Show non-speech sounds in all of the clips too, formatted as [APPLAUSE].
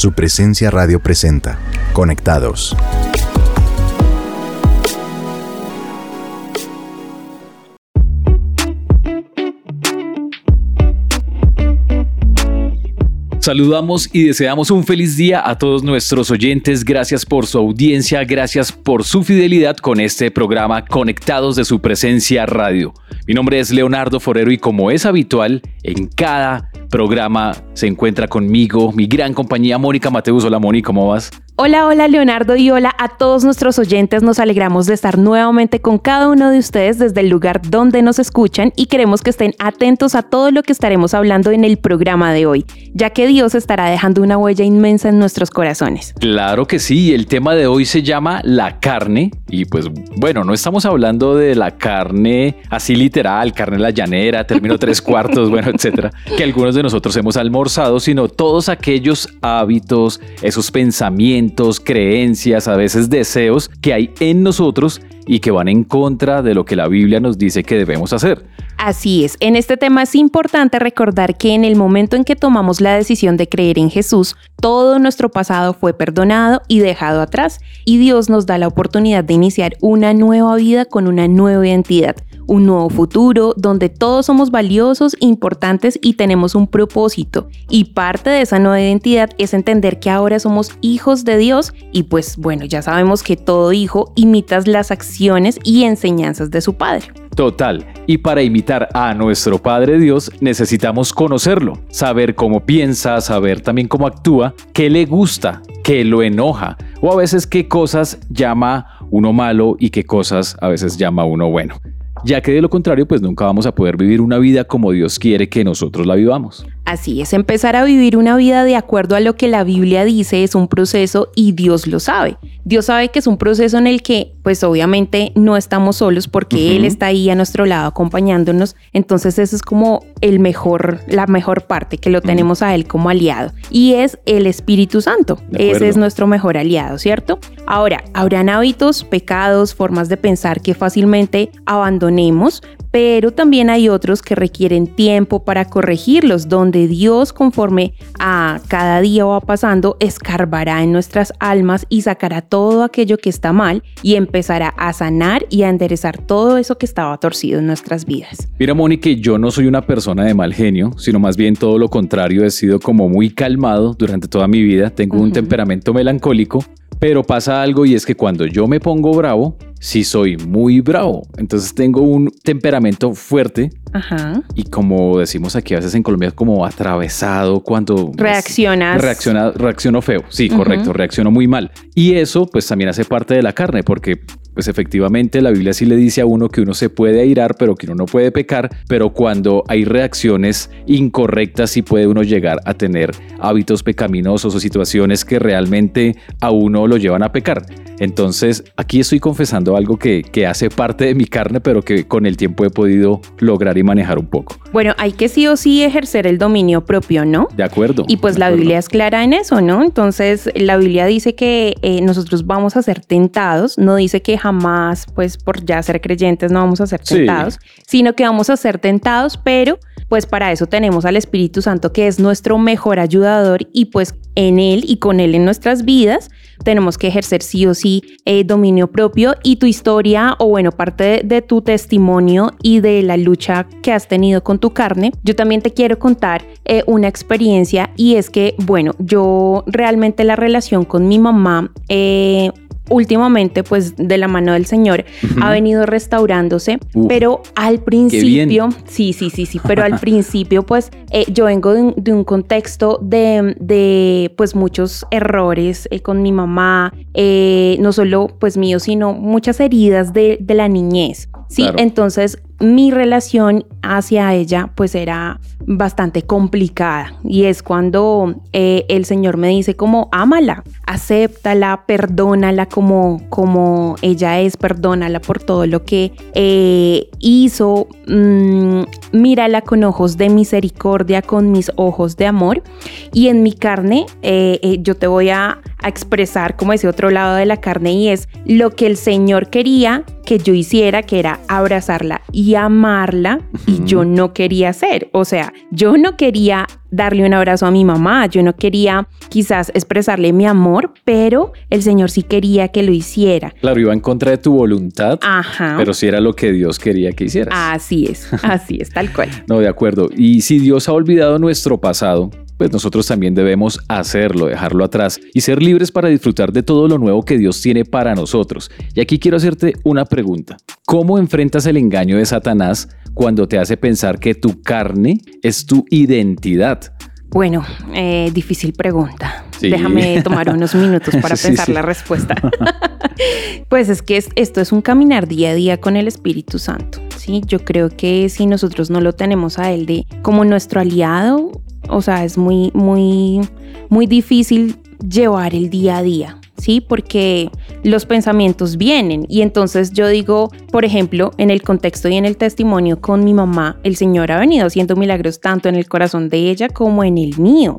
Su presencia radio presenta. Conectados. Saludamos y deseamos un feliz día a todos nuestros oyentes. Gracias por su audiencia, gracias por su fidelidad con este programa Conectados de su presencia radio. Mi nombre es Leonardo Forero y como es habitual, en cada programa se encuentra conmigo mi gran compañía Mónica Mateus. Hola Mónica, ¿cómo vas? Hola, hola Leonardo y hola a todos nuestros oyentes. Nos alegramos de estar nuevamente con cada uno de ustedes desde el lugar donde nos escuchan y queremos que estén atentos a todo lo que estaremos hablando en el programa de hoy, ya que Dios estará dejando una huella inmensa en nuestros corazones. Claro que sí, el tema de hoy se llama la carne y pues bueno, no estamos hablando de la carne así literal, carne la llanera, término tres cuartos, [LAUGHS] bueno, etcétera, que algunos de nosotros hemos almorzado, sino todos aquellos hábitos, esos pensamientos, creencias, a veces deseos que hay en nosotros y que van en contra de lo que la Biblia nos dice que debemos hacer. Así es, en este tema es importante recordar que en el momento en que tomamos la decisión de creer en Jesús, todo nuestro pasado fue perdonado y dejado atrás, y Dios nos da la oportunidad de iniciar una nueva vida con una nueva identidad un nuevo futuro donde todos somos valiosos, importantes y tenemos un propósito. Y parte de esa nueva identidad es entender que ahora somos hijos de Dios y pues bueno, ya sabemos que todo hijo imita las acciones y enseñanzas de su padre. Total. Y para imitar a nuestro Padre Dios necesitamos conocerlo, saber cómo piensa, saber también cómo actúa, qué le gusta, qué lo enoja, o a veces qué cosas llama uno malo y qué cosas a veces llama uno bueno ya que de lo contrario pues nunca vamos a poder vivir una vida como Dios quiere que nosotros la vivamos. Así es, empezar a vivir una vida de acuerdo a lo que la Biblia dice es un proceso y Dios lo sabe. Dios sabe que es un proceso en el que pues obviamente no estamos solos porque Él está ahí a nuestro lado acompañándonos. Entonces eso es como el mejor, la mejor parte, que lo tenemos a Él como aliado. Y es el Espíritu Santo. Ese es nuestro mejor aliado, ¿cierto? Ahora, habrán hábitos, pecados, formas de pensar que fácilmente abandonemos, pero también hay otros que requieren tiempo para corregirlos, donde Dios conforme a cada día va pasando, escarbará en nuestras almas y sacará todo aquello que está mal y empezará a sanar y a enderezar todo eso que estaba torcido en nuestras vidas. Mira, Mónica, yo no soy una persona de mal genio, sino más bien todo lo contrario, he sido como muy calmado durante toda mi vida, tengo un temperamento melancólico, pero pasa algo y es que cuando yo me pongo bravo, sí soy muy bravo. Entonces tengo un temperamento fuerte. Ajá. Y como decimos aquí a veces en Colombia, como atravesado cuando... Reaccionas. Reacciona, reacciono feo. Sí, correcto. Reacciono muy mal. Y eso pues también hace parte de la carne porque pues efectivamente la Biblia sí le dice a uno que uno se puede airar, pero que uno no puede pecar, pero cuando hay reacciones incorrectas sí puede uno llegar a tener hábitos pecaminosos o situaciones que realmente a uno lo llevan a pecar. Entonces aquí estoy confesando algo que, que hace parte de mi carne, pero que con el tiempo he podido lograr y manejar un poco. Bueno, hay que sí o sí ejercer el dominio propio, ¿no? De acuerdo. Y pues la Biblia es clara en eso, ¿no? Entonces la Biblia dice que eh, nosotros vamos a ser tentados, no dice que jamás, pues por ya ser creyentes no vamos a ser tentados, sino que vamos a ser tentados, pero pues para eso tenemos al Espíritu Santo que es nuestro mejor ayudador y pues en Él y con Él en nuestras vidas tenemos que ejercer sí o sí eh, dominio propio y tu historia o bueno, parte de, tu testimonio y de la lucha que has tenido con tu carne, yo también te quiero contar eh, una experiencia y es que bueno, yo realmente la relación con mi mamá eh, últimamente, pues de la mano del Señor, ha venido restaurándose, pero al principio, sí, sí, sí, sí, pero al [LAUGHS] principio, pues eh, yo vengo de un, contexto de, de, pues muchos errores eh, con mi mamá, eh, no solo pues mío, sino muchas heridas de, de la niñez. Sí, entonces mi relación hacia ella pues era bastante complicada. Y es cuando eh, el Señor me dice como ámala, acéptala, perdónala como, como ella es, perdónala por todo lo que eh, hizo, mm, mírala con ojos de misericordia, con mis ojos de amor. Y en mi carne eh, yo te voy a, a expresar como ese otro lado de la carne y es lo que el Señor quería que yo hiciera, que era abrazarla y amarla y yo no quería hacer. O sea, yo no quería darle un abrazo a mi mamá, yo no quería quizás expresarle mi amor, pero el Señor sí quería que lo hiciera. Claro, iba en contra de tu voluntad, Ajá. pero sí era lo que Dios quería que hicieras. Así es, así es, tal cual. [LAUGHS] No, de acuerdo. Y si Dios ha olvidado nuestro pasado, pues nosotros también debemos hacerlo, dejarlo atrás y ser libres para disfrutar de todo lo nuevo que Dios tiene para nosotros. Y aquí quiero hacerte una pregunta. ¿Cómo enfrentas el engaño de Satanás cuando te hace pensar que tu carne es tu identidad? Bueno, eh, difícil pregunta. Sí. Déjame tomar unos minutos [LAUGHS] para Sí, pensar sí. la respuesta. [LAUGHS] pues es que es- esto es un caminar día a día con el Espíritu Santo. Sí, yo creo que si nosotros no lo tenemos a él de como nuestro aliado, o sea, es muy, muy, muy difícil llevar el día a día. Sí, porque los pensamientos vienen y entonces yo digo, por ejemplo, en el contexto y en el testimonio con mi mamá, el Señor ha venido haciendo milagros tanto en el corazón de ella como en el mío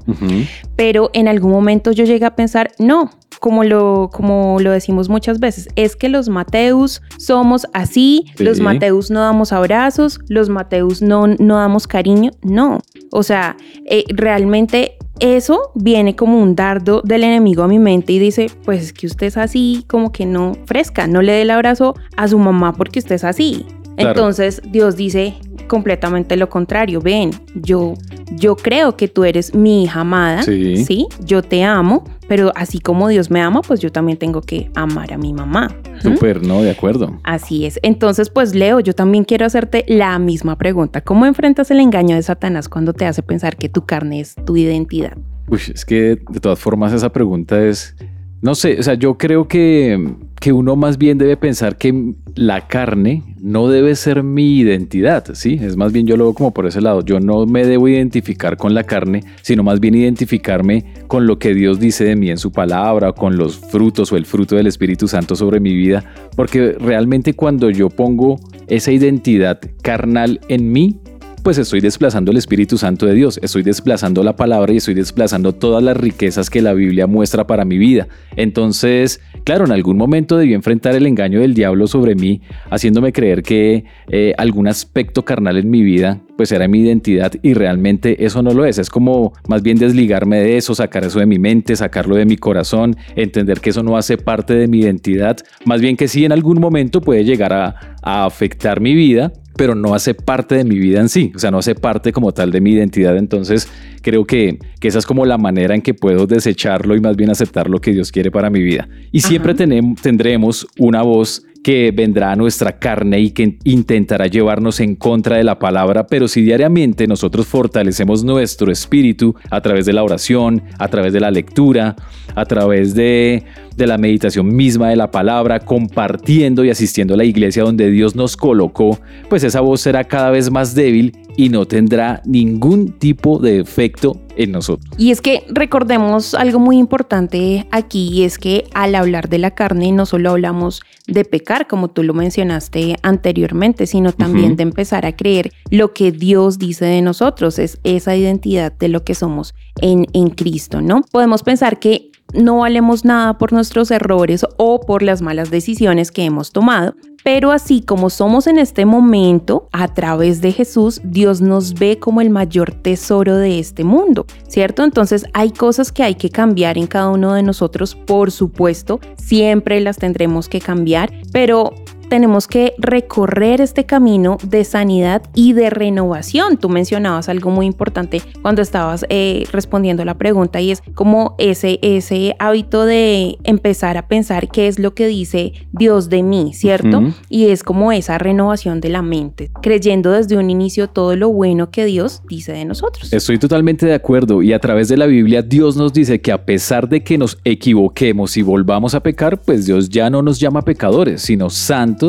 pero en algún momento yo llegué a pensar, no, como lo, como lo decimos muchas veces, es que los Mateus somos así, Sí. los Mateus no damos abrazos, los Mateus no, no damos cariño, no. O sea, eh, realmente eso viene como un dardo del enemigo a mi mente y dice, pues es que usted es así, como que no fresca, no le dé el abrazo a su mamá porque usted es así. Claro. Entonces Dios dice completamente lo contrario, ven, yo, yo creo que tú eres mi hija amada, Sí. ¿sí? Yo te amo, pero así como Dios me ama, pues yo también tengo que amar a mi mamá. Súper, no, de acuerdo. Así es. Entonces, pues Leo, yo también quiero hacerte la misma pregunta. ¿Cómo enfrentas el engaño de Satanás cuando te hace pensar que tu carne es tu identidad? Uy, es que de todas formas esa pregunta es, no sé, o sea, yo creo que, que uno más bien debe pensar que la carne no debe ser mi identidad, ¿sí? Es más bien yo lo veo como por ese lado, yo no me debo identificar con la carne, sino más bien identificarme con lo que Dios dice de mí en su palabra, con los frutos o el fruto del Espíritu Santo sobre mi vida, porque realmente cuando yo pongo esa identidad carnal en mí, pues estoy desplazando el Espíritu Santo de Dios, estoy desplazando la palabra y estoy desplazando todas las riquezas que la Biblia muestra para mi vida. Entonces, claro, en algún momento debí enfrentar el engaño del diablo sobre mí, haciéndome creer que eh, algún aspecto carnal en mi vida pues era mi identidad y realmente eso no lo es. Es como más bien desligarme de eso, sacar eso de mi mente, sacarlo de mi corazón, entender que eso no hace parte de mi identidad, más bien que sí en algún momento puede llegar a, a afectar mi vida, pero no hace parte de mi vida en sí, o sea, no hace parte como tal de mi identidad. Entonces, creo que, que esa es como la manera en que puedo desecharlo y más bien aceptar lo que Dios quiere para mi vida. Y siempre tenem- tendremos una voz que vendrá a nuestra carne y que intentará llevarnos en contra de la palabra, pero si diariamente nosotros fortalecemos nuestro espíritu a través de la oración, a través de la lectura, a través de, de la meditación misma de la palabra, compartiendo y asistiendo a la iglesia donde Dios nos colocó, pues esa voz será cada vez más débil y no tendrá ningún tipo de efecto en nosotros. Y es que recordemos algo muy importante aquí y es que al hablar de la carne no solo hablamos de pecar, como tú lo mencionaste anteriormente, sino también de empezar a creer lo que Dios dice de nosotros, es esa identidad de lo que somos en, en Cristo, ¿no? Podemos pensar que no valemos nada por nuestros errores o por las malas decisiones que hemos tomado, pero así como somos en este momento, a través de Jesús, Dios nos ve como el mayor tesoro de este mundo, ¿cierto? Entonces hay cosas que hay que cambiar en cada uno de nosotros, por supuesto, siempre las tendremos que cambiar, pero tenemos que recorrer este camino de sanidad y de renovación. Tú mencionabas algo muy importante cuando estabas eh, respondiendo la pregunta y es como ese, ese hábito de empezar a pensar qué es lo que dice Dios de mí, ¿cierto? Y es como esa renovación de la mente, creyendo desde un inicio todo lo bueno que Dios dice de nosotros. Estoy totalmente de acuerdo y a través de la Biblia Dios nos dice que a pesar de que nos equivoquemos y volvamos a pecar, pues Dios ya no nos llama pecadores, sino santos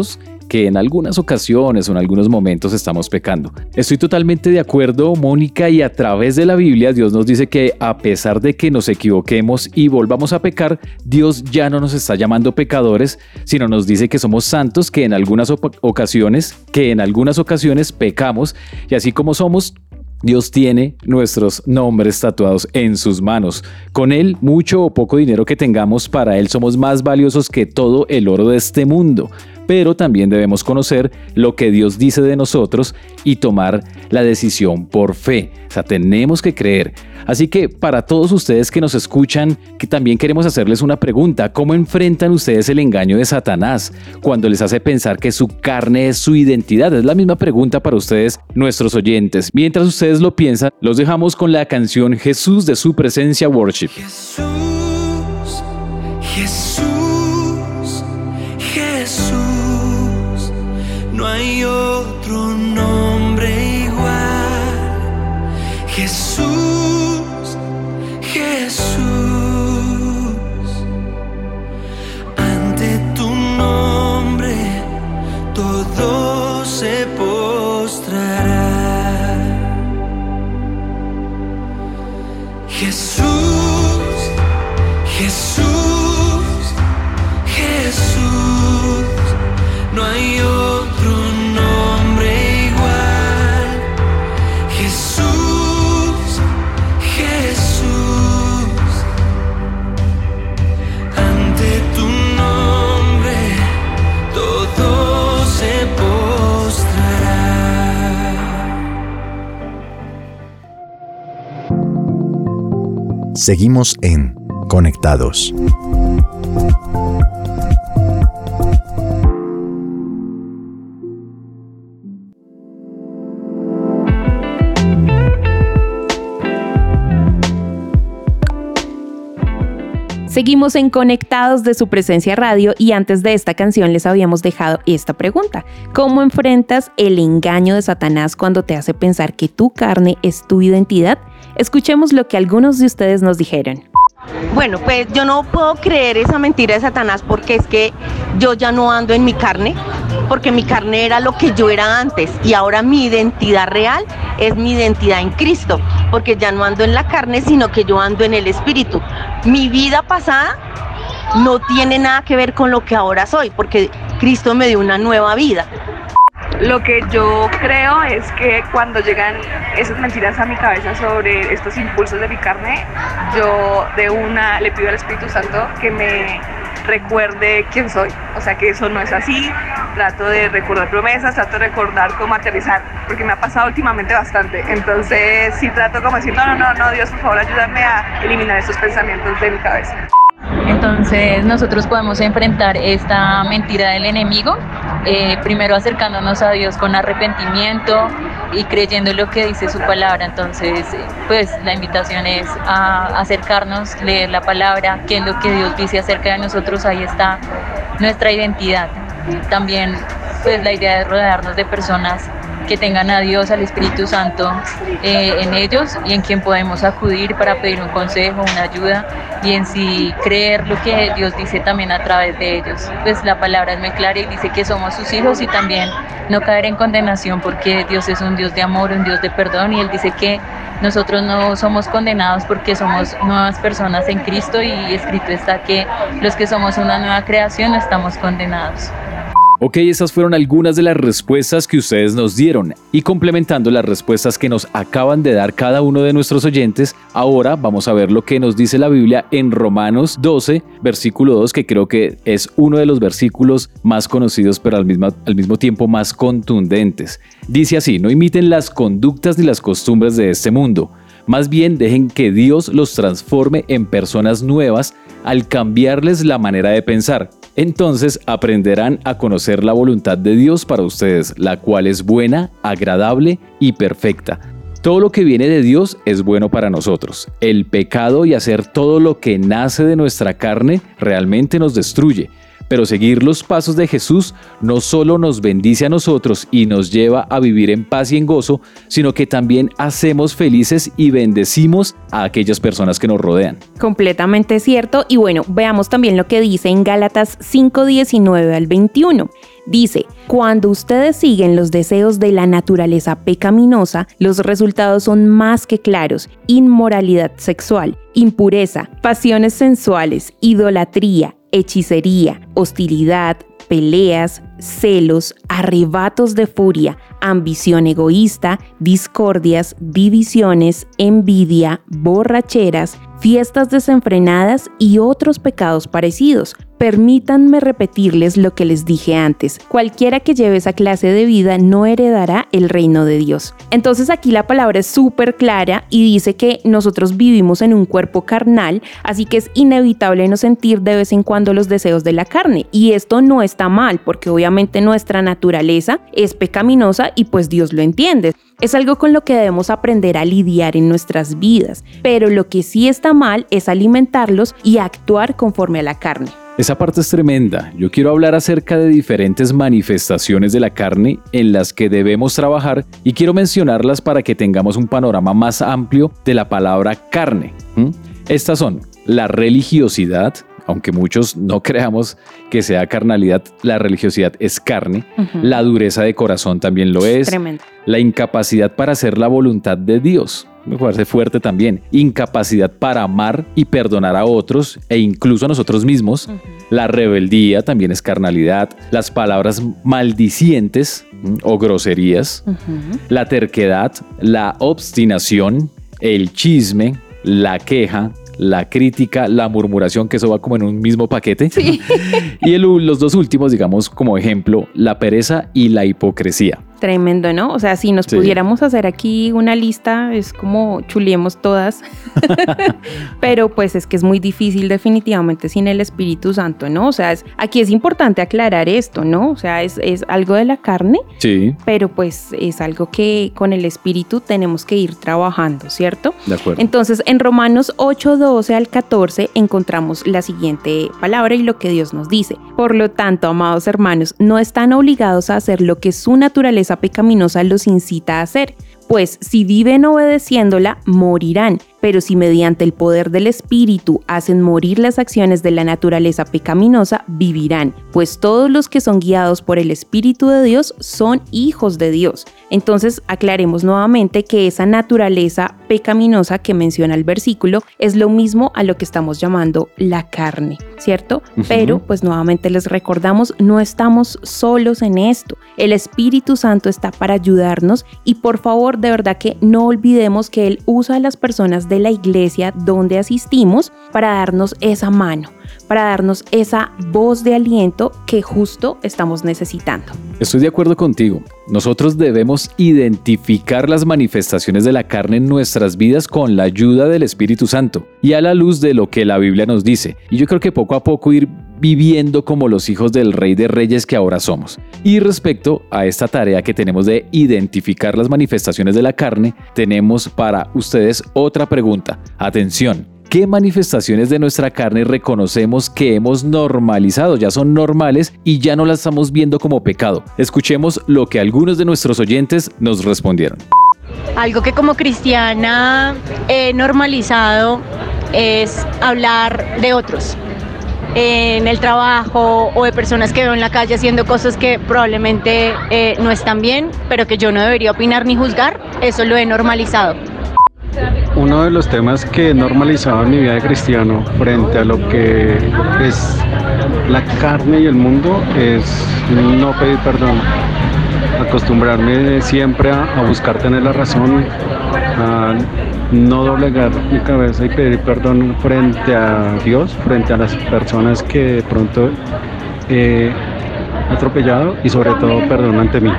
que en algunas ocasiones o en algunos momentos estamos pecando. Estoy totalmente de acuerdo, Mónica, y a través de la Biblia Dios nos dice que a pesar de que nos equivoquemos y volvamos a pecar, Dios ya no nos está llamando pecadores, sino nos dice que somos santos, que en algunas ocasiones, que en algunas ocasiones pecamos, y así como somos, Dios tiene nuestros nombres tatuados en sus manos. Con Él, mucho o poco dinero que tengamos, para Él somos más valiosos que todo el oro de este mundo pero también debemos conocer lo que Dios dice de nosotros y tomar la decisión por fe. O sea, tenemos que creer. Así que para todos ustedes que nos escuchan, que también queremos hacerles una pregunta. ¿Cómo enfrentan ustedes el engaño de Satanás cuando les hace pensar que su carne es su identidad? Es la misma pregunta para ustedes, nuestros oyentes. Mientras ustedes lo piensan, los dejamos con la canción Jesús de su presencia worship. Jesús, Jesús. No hay otro nombre igual. Jesús, Jesús. Ante tu nombre todo Seguimos en Conectados. Seguimos en Conectados de su presencia radio y antes de esta canción les habíamos dejado esta pregunta. ¿Cómo enfrentas el engaño de Satanás cuando te hace pensar que tu carne es tu identidad? Escuchemos lo que algunos de ustedes nos dijeron. Bueno, pues yo no puedo creer esa mentira de Satanás porque es que yo ya no ando en mi carne, porque mi carne era lo que yo era antes y ahora mi identidad real es mi identidad en Cristo, porque ya no ando en la carne, sino que yo ando en el Espíritu. Mi vida pasada no tiene nada que ver con lo que ahora soy, porque Cristo me dio una nueva vida. Lo que yo creo es que cuando llegan esas mentiras a mi cabeza sobre estos impulsos de mi carne, yo de una le pido al Espíritu Santo que me recuerde quién soy. O sea que eso no es así. Trato de recordar promesas, trato de recordar cómo aterrizar, porque me ha pasado últimamente bastante. Entonces sí trato como decir, no, no, no, no, Dios, por favor, ayúdame a eliminar estos pensamientos de mi cabeza. Entonces nosotros podemos enfrentar esta mentira del enemigo, eh, primero acercándonos a Dios con arrepentimiento y creyendo lo que dice su palabra. Entonces, pues la invitación es a acercarnos, leer la palabra, qué es lo que Dios dice acerca de nosotros, ahí está nuestra identidad. También, pues la idea de rodearnos de personas que tengan a Dios, al Espíritu Santo eh, en ellos y en quien podemos acudir para pedir un consejo, una ayuda y en sí creer lo que Dios dice también a través de ellos. Pues la palabra es muy clara y dice que somos sus hijos y también no caer en condenación porque Dios es un Dios de amor, un Dios de perdón y Él dice que nosotros no somos condenados porque somos nuevas personas en Cristo y escrito está que los que somos una nueva creación no estamos condenados. Ok, esas fueron algunas de las respuestas que ustedes nos dieron y complementando las respuestas que nos acaban de dar cada uno de nuestros oyentes, ahora vamos a ver lo que nos dice la Biblia en Romanos 12, versículo 2, que creo que es uno de los versículos más conocidos pero al mismo, al mismo tiempo más contundentes. Dice así, no imiten las conductas ni las costumbres de este mundo. Más bien dejen que Dios los transforme en personas nuevas al cambiarles la manera de pensar entonces aprenderán a conocer la voluntad de Dios para ustedes, la cual es buena, agradable y perfecta. Todo lo que viene de Dios es bueno para nosotros. El pecado y hacer todo lo que nace de nuestra carne realmente nos destruye. Pero seguir los pasos de Jesús no solo nos bendice a nosotros y nos lleva a vivir en paz y en gozo, sino que también hacemos felices y bendecimos a aquellas personas que nos rodean. Completamente cierto. Y bueno, veamos también lo que dice en Gálatas 5:19 al 21. Dice, cuando ustedes siguen los deseos de la naturaleza pecaminosa, los resultados son más que claros. Inmoralidad sexual, impureza, pasiones sensuales, idolatría, hechicería, hostilidad, peleas, celos, arrebatos de furia, ambición egoísta, discordias, divisiones, envidia, borracheras, fiestas desenfrenadas y otros pecados parecidos. Permítanme repetirles lo que les dije antes. Cualquiera que lleve esa clase de vida no heredará el reino de Dios. Entonces aquí la palabra es súper clara y dice que nosotros vivimos en un cuerpo carnal, así que es inevitable no sentir de vez en cuando los deseos de la carne. Y esto no está mal, porque obviamente nuestra naturaleza es pecaminosa y pues Dios lo entiende. Es algo con lo que debemos aprender a lidiar en nuestras vidas, pero lo que sí está mal es alimentarlos y actuar conforme a la carne. Esa parte es tremenda. Yo quiero hablar acerca de diferentes manifestaciones de la carne en las que debemos trabajar y quiero mencionarlas para que tengamos un panorama más amplio de la palabra carne. Estas son la religiosidad, aunque muchos no creamos que sea carnalidad, la religiosidad es carne, la dureza de corazón también lo es, Tremendo. la incapacidad para hacer la voluntad de Dios. Me parece fuerte también. Incapacidad para amar y perdonar a otros e incluso a nosotros mismos. La rebeldía también es carnalidad. Las palabras maldicientes ¿m? o groserías. La terquedad, la obstinación, el chisme, la queja, la crítica, la murmuración, que eso va como en un mismo paquete. [LAUGHS] y el- los dos últimos, digamos como ejemplo, la pereza y la hipocresía. Tremendo, ¿no? O sea, si nos Sí. pudiéramos hacer aquí una lista, es como chuliemos todas. [LAUGHS] Pero pues es que es muy difícil definitivamente sin el Espíritu Santo, ¿no? O sea, es- aquí es importante aclarar esto, ¿no? O sea, es, es algo de la carne, Sí, pero pues es algo que con el Espíritu tenemos que ir trabajando, ¿cierto? de acuerdo. Entonces, en Romanos 8, 12 al 14 encontramos la siguiente palabra y lo que Dios nos dice. Por lo tanto, amados hermanos, no están obligados a hacer lo que su naturaleza pecaminosa los incita a hacer, pues si viven obedeciéndola, morirán. Pero si mediante el poder del Espíritu hacen morir las acciones de la naturaleza pecaminosa, vivirán, pues todos los que son guiados por el Espíritu de Dios son hijos de Dios. Entonces aclaremos nuevamente que esa naturaleza pecaminosa que menciona el versículo es lo mismo a lo que estamos llamando la carne, ¿cierto? Pero pues nuevamente les recordamos, no estamos solos en esto. El Espíritu Santo está para ayudarnos y por favor de verdad que no olvidemos que Él usa a las personas de la iglesia donde asistimos para darnos esa mano, para darnos esa voz de aliento que justo estamos necesitando. Estoy de acuerdo contigo. Nosotros debemos identificar las manifestaciones de la carne en nuestras vidas con la ayuda del Espíritu Santo y a la luz de lo que la Biblia nos dice. Y yo creo que poco a poco ir viviendo como los hijos del Rey de Reyes que ahora somos. Y respecto a esta tarea que tenemos de identificar las manifestaciones de la carne, tenemos para ustedes otra pregunta. Atención. ¿Qué manifestaciones de nuestra carne reconocemos que hemos normalizado, ya son normales y ya no las estamos viendo como pecado? Escuchemos lo que algunos de nuestros oyentes nos respondieron. Algo que como cristiana he normalizado es hablar de otros en el trabajo o de personas que veo en la calle haciendo cosas que probablemente eh, no están bien, pero que yo no debería opinar ni juzgar. Eso lo he normalizado. Uno de los temas que he normalizado en mi vida de cristiano frente a lo que es la carne y el mundo es no pedir perdón. Acostumbrarme siempre a, buscar tener la razón, a no doblegar mi cabeza y pedir perdón frente a Dios, frente a las personas que de pronto he atropellado y sobre todo perdón ante mí.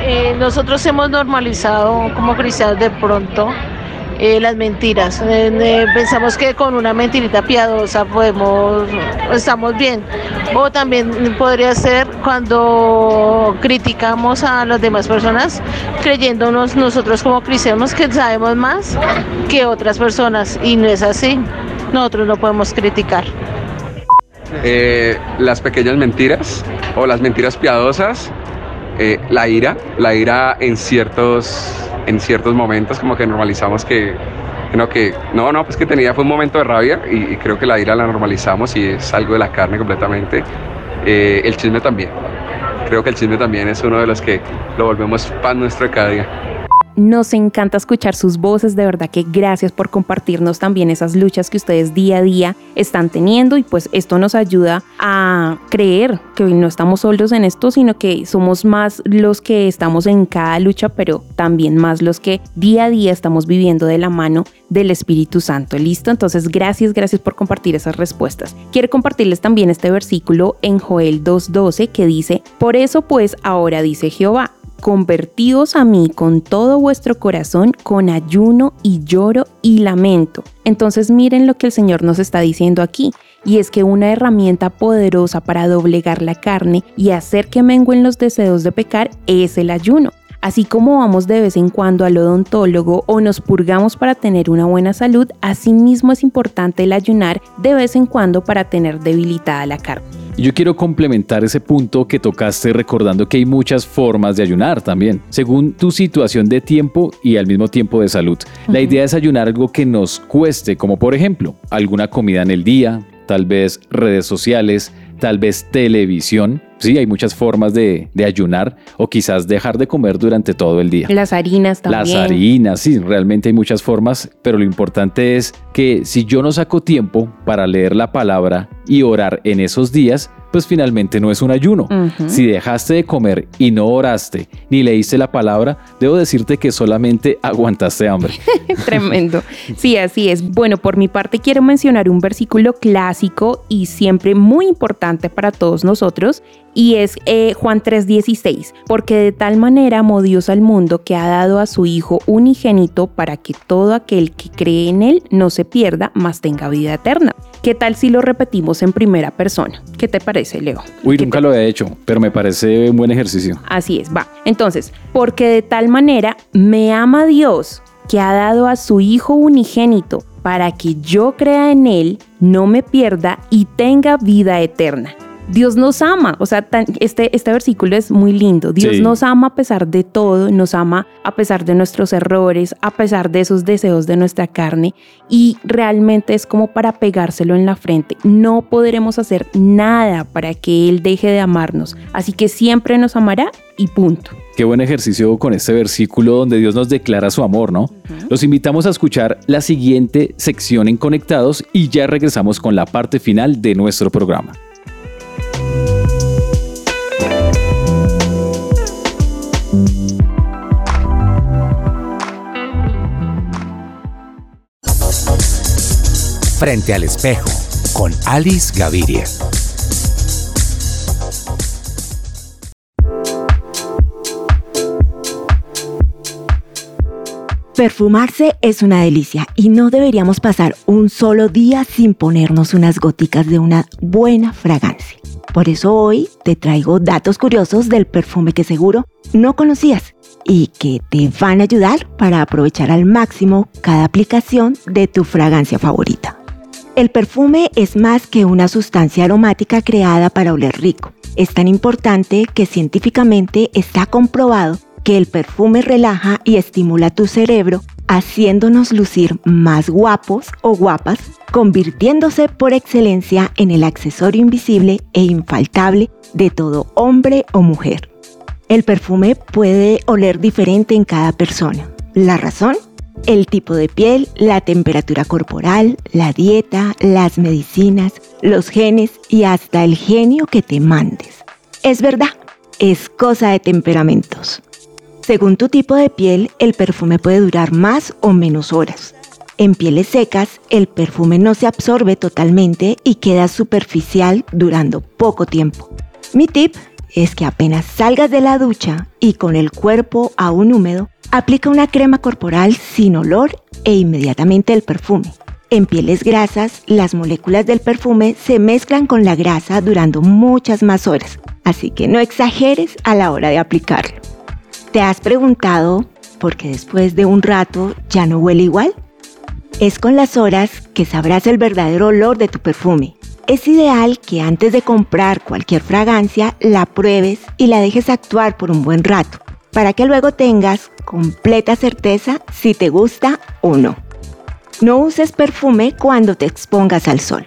Eh, nosotros hemos normalizado como cristianos de pronto eh, las mentiras. Eh, pensamos que con una mentirita piadosa podemos, estamos bien. O también podría ser cuando criticamos a las demás personas, creyéndonos nosotros como cristianos que sabemos más que otras personas. Y no es así. Nosotros no podemos criticar. Eh, las pequeñas mentiras o las mentiras piadosas, eh, la ira, la ira en ciertos, en ciertos momentos como que normalizamos que, no, que no, no, pues que tenía fue un momento de rabia y, creo que la ira la normalizamos y es algo de la carne completamente. Eh, el chisme también, creo que el chisme también es uno de los que lo volvemos pan nuestro cada día. Nos encanta escuchar sus voces, de verdad que gracias por compartirnos también esas luchas que ustedes día a día están teniendo y pues esto nos ayuda a creer que no estamos solos en esto, sino que somos más los que estamos en cada lucha, pero también más los que día a día estamos viviendo de la mano del Espíritu Santo. ¿Listo? Entonces, gracias, gracias por compartir esas respuestas. Quiero compartirles también este versículo en Joel 2.12 que dice, por eso pues ahora dice Jehová, convertidos a mí con todo vuestro corazón, con ayuno y lloro y lamento. Entonces miren lo que el Señor nos está diciendo aquí, y es que una herramienta poderosa para doblegar la carne y hacer que menguen los deseos de pecar es el ayuno. Así como vamos de vez en cuando al odontólogo o nos purgamos para tener una buena salud, asimismo es importante el ayunar de vez en cuando para tener debilitada la carne. Yo quiero complementar ese punto que tocaste recordando que hay muchas formas de ayunar también, según tu situación de tiempo y al mismo tiempo de salud. La idea es ayunar algo que nos cueste, como por ejemplo alguna comida en el día, tal vez redes sociales, tal vez televisión. Sí, hay muchas formas de, de, ayunar o quizás dejar de comer durante todo el día. Las harinas también. Las harinas, sí, realmente hay muchas formas, pero lo importante es que si yo no saco tiempo para leer la palabra y orar en esos días, pues finalmente no es un ayuno. Uh -huh. Si dejaste de comer y no oraste ni leíste la palabra, debo decirte que solamente aguantaste hambre. [LAUGHS] Tremendo. Sí, así es. Bueno, por mi parte quiero mencionar un versículo clásico y siempre muy importante para todos nosotros y es eh, Juan 3:16, porque de tal manera amó Dios al mundo que ha dado a su Hijo unigénito para que todo aquel que cree en Él no se pierda, mas tenga vida eterna. ¿Qué tal si lo repetimos en primera persona? ¿Qué te parece, Leo? Uy, nunca lo he hecho, pero me parece un buen ejercicio. Así es, va. Entonces, porque de tal manera me ama Dios que ha dado a su Hijo unigénito para que yo crea en Él, no me pierda y tenga vida eterna. Dios nos ama, o sea, tan, este, este versículo es muy lindo. Dios sí. nos ama a pesar de todo, nos ama a pesar de nuestros errores, a pesar de esos deseos de nuestra carne y realmente es como para pegárselo en la frente. No podremos hacer nada para que Él deje de amarnos, así que siempre nos amará y punto. Qué buen ejercicio con este versículo donde Dios nos declara su amor, ¿no? Uh -huh. Los invitamos a escuchar la siguiente sección en Conectados y ya regresamos con la parte final de nuestro programa. Frente al espejo con Alice Gaviria. Perfumarse es una delicia y no deberíamos pasar un solo día sin ponernos unas goticas de una buena fragancia. Por eso hoy te traigo datos curiosos del perfume que seguro no conocías y que te van a ayudar para aprovechar al máximo cada aplicación de tu fragancia favorita. El perfume es más que una sustancia aromática creada para oler rico. Es tan importante que científicamente está comprobado que el perfume relaja y estimula tu cerebro, haciéndonos lucir más guapos o guapas, convirtiéndose por excelencia en el accesorio invisible e infaltable de todo hombre o mujer. El perfume puede oler diferente en cada persona. ¿La razón? El tipo de piel, la temperatura corporal, la dieta, las medicinas, los genes y hasta el genio que te mandes. Es verdad, es cosa de temperamentos. Según tu tipo de piel, el perfume puede durar más o menos horas. En pieles secas, el perfume no se absorbe totalmente y queda superficial durando poco tiempo. Mi tip es que apenas salgas de la ducha y con el cuerpo aún húmedo, aplica una crema corporal sin olor e inmediatamente el perfume. En pieles grasas, las moléculas del perfume se mezclan con la grasa durando muchas más horas, así que no exageres a la hora de aplicarlo. ¿Te has preguntado por qué después de un rato ya no huele igual? Es con las horas que sabrás el verdadero olor de tu perfume. Es ideal que antes de comprar cualquier fragancia la pruebes y la dejes actuar por un buen rato, para que luego tengas completa certeza si te gusta o no. No uses perfume cuando te expongas al sol.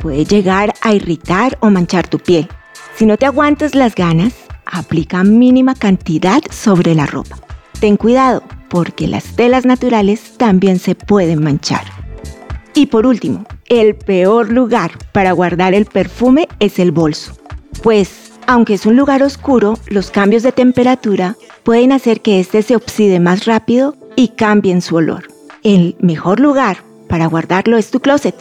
Puede llegar a irritar o manchar tu piel. Si no te aguantas las ganas, aplica mínima cantidad sobre la ropa. ten cuidado, porque las telas naturales también se pueden manchar. Y por último, el peor lugar para guardar el perfume es el bolso, pues aunque es un lugar oscuro, los cambios de temperatura pueden hacer que éste se oxide más rápido y cambie en su olor. El mejor lugar para guardarlo es tu closet,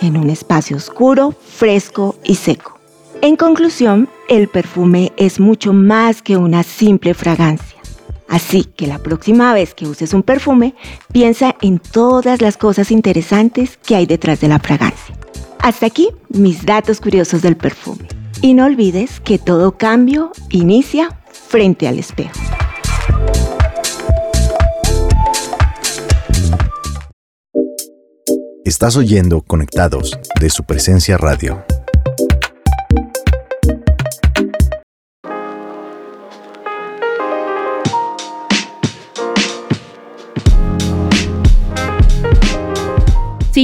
en un espacio oscuro, fresco y seco. En conclusión, el perfume es mucho más que una simple fragancia. Así que la próxima vez que uses un perfume, piensa en todas las cosas interesantes que hay detrás de la fragancia. Hasta aquí mis datos curiosos del perfume. Y no olvides que todo cambio inicia frente al espejo. Estás oyendo Conectados de su presencia radio.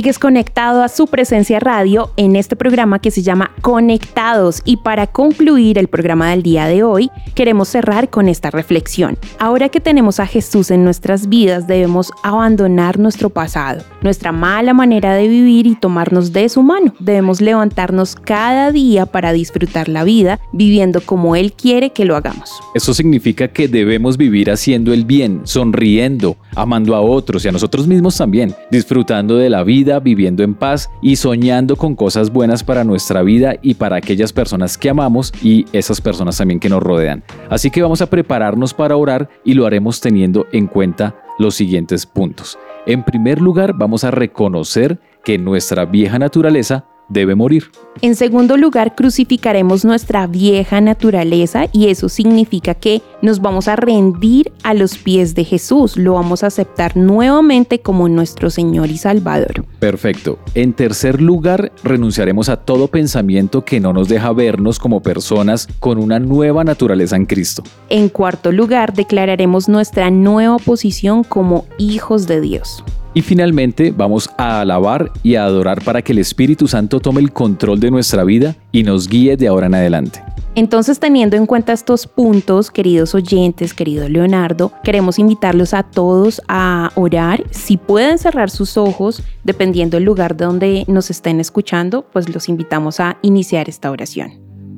Sigues conectado a su presencia radio en este programa que se llama Conectados y para concluir el programa del día de hoy queremos cerrar con esta reflexión. Ahora que tenemos a Jesús en nuestras vidas debemos abandonar nuestro pasado, nuestra mala manera de vivir y tomarnos de su mano. Debemos levantarnos cada día para disfrutar la vida viviendo como Él quiere que lo hagamos. Eso significa que debemos vivir haciendo el bien, sonriendo, amando a otros y a nosotros mismos también, disfrutando de la vida viviendo en paz y soñando con cosas buenas para nuestra vida y para aquellas personas que amamos y esas personas también que nos rodean. Así que vamos a prepararnos para orar y lo haremos teniendo en cuenta los siguientes puntos. En primer lugar, vamos a reconocer que nuestra vieja naturaleza debe morir. En segundo lugar, crucificaremos nuestra vieja naturaleza y eso significa que nos vamos a rendir a los pies de Jesús, lo vamos a aceptar nuevamente como nuestro Señor y Salvador. Perfecto. En tercer lugar, renunciaremos a todo pensamiento que no nos deja vernos como personas con una nueva naturaleza en Cristo. En cuarto lugar, declararemos nuestra nueva posición como hijos de Dios. Y finalmente vamos a alabar y a adorar para que el Espíritu Santo tome el control de nuestra vida y nos guíe de ahora en adelante. Entonces, teniendo en cuenta estos puntos, queridos oyentes, querido Leonardo, queremos invitarlos a todos a orar. Si pueden cerrar sus ojos, dependiendo del lugar de donde nos estén escuchando, pues los invitamos a iniciar esta oración.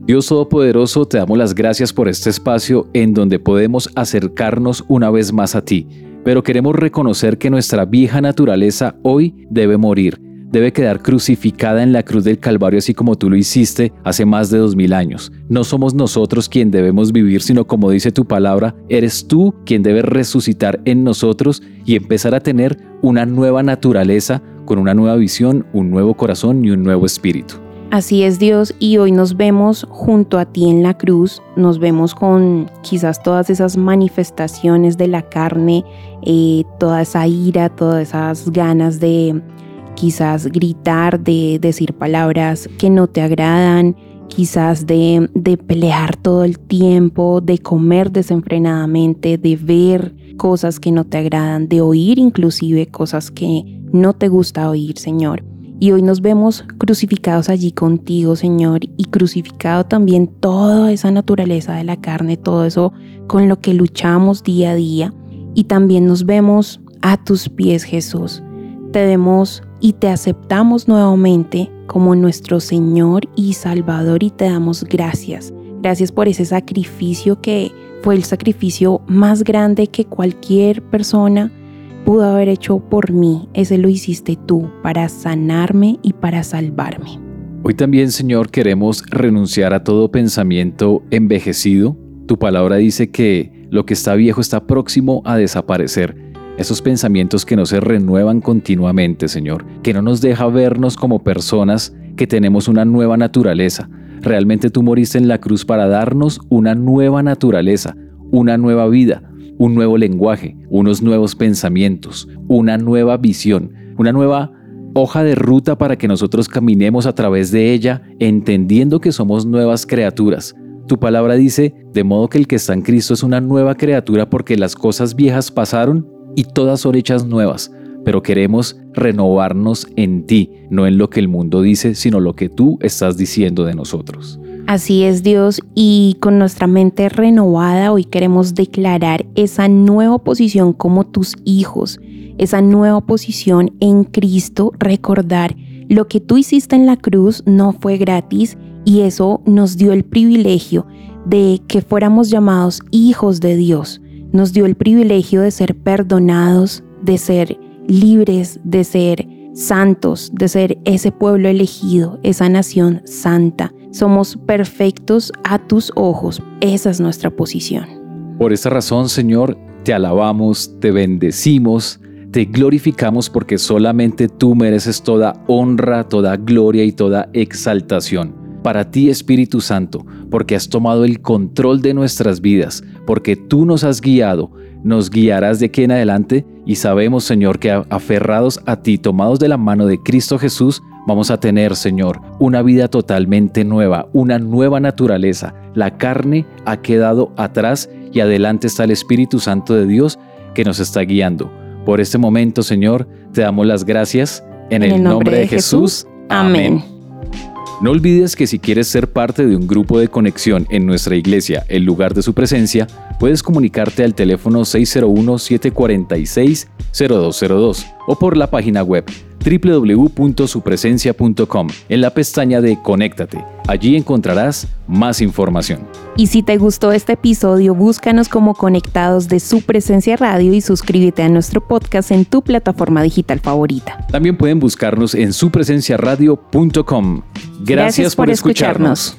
Dios Todopoderoso, te damos las gracias por este espacio en donde podemos acercarnos una vez más a ti pero queremos reconocer que nuestra vieja naturaleza hoy debe morir, debe quedar crucificada en la cruz del Calvario así como tú lo hiciste hace más de dos mil años. No somos nosotros quien debemos vivir, sino como dice tu palabra, eres tú quien debe resucitar en nosotros y empezar a tener una nueva naturaleza con una nueva visión, un nuevo corazón y un nuevo espíritu. Así es Dios y hoy nos vemos junto a ti en la cruz, nos vemos con quizás todas esas manifestaciones de la carne, eh, toda esa ira, todas esas ganas de quizás gritar, de decir palabras que no te agradan, quizás de, de pelear todo el tiempo, de comer desenfrenadamente, de ver cosas que no te agradan, de oír inclusive cosas que no te gusta oír, Señor. Y hoy nos vemos crucificados allí contigo, Señor, y crucificado también toda esa naturaleza de la carne, todo eso con lo que luchamos día a día. Y también nos vemos a tus pies, Jesús. Te vemos y te aceptamos nuevamente como nuestro Señor y Salvador y te damos gracias. Gracias por ese sacrificio que fue el sacrificio más grande que cualquier persona pudo haber hecho por mí, ese lo hiciste tú para sanarme y para salvarme. Hoy también, Señor, queremos renunciar a todo pensamiento envejecido. Tu palabra dice que lo que está viejo está próximo a desaparecer. Esos pensamientos que no se renuevan continuamente, Señor, que no nos deja vernos como personas que tenemos una nueva naturaleza. Realmente tú moriste en la cruz para darnos una nueva naturaleza, una nueva vida un nuevo lenguaje, unos nuevos pensamientos, una nueva visión, una nueva hoja de ruta para que nosotros caminemos a través de ella, entendiendo que somos nuevas criaturas. Tu palabra dice, de modo que el que está en Cristo es una nueva criatura porque las cosas viejas pasaron y todas son hechas nuevas, pero queremos renovarnos en ti, no en lo que el mundo dice, sino lo que tú estás diciendo de nosotros. Así es Dios y con nuestra mente renovada hoy queremos declarar esa nueva posición como tus hijos, esa nueva posición en Cristo, recordar lo que tú hiciste en la cruz no fue gratis y eso nos dio el privilegio de que fuéramos llamados hijos de Dios. Nos dio el privilegio de ser perdonados, de ser libres, de ser santos, de ser ese pueblo elegido, esa nación santa. Somos perfectos a tus ojos. Esa es nuestra posición. Por esta razón, Señor, te alabamos, te bendecimos, te glorificamos porque solamente tú mereces toda honra, toda gloria y toda exaltación. Para ti, Espíritu Santo, porque has tomado el control de nuestras vidas, porque tú nos has guiado, nos guiarás de aquí en adelante y sabemos, Señor, que aferrados a ti, tomados de la mano de Cristo Jesús, vamos a tener, Señor, una vida totalmente nueva, una nueva naturaleza. La carne ha quedado atrás y adelante está el Espíritu Santo de Dios que nos está guiando. Por este momento, Señor, te damos las gracias en, el, nombre, de, Jesús. Amén. No olvides que si quieres ser parte de un grupo de conexión en nuestra iglesia, el lugar de su presencia, puedes comunicarte al teléfono 601-746-0202 o por la página web www.supresencia.com en la pestaña de Conéctate. Allí encontrarás más información. Y si te gustó este episodio, búscanos como Conectados de Su Presencia Radio y suscríbete a nuestro podcast en tu plataforma digital favorita. También pueden buscarnos en supresenciaradio.com. Gracias, Gracias por, escucharnos.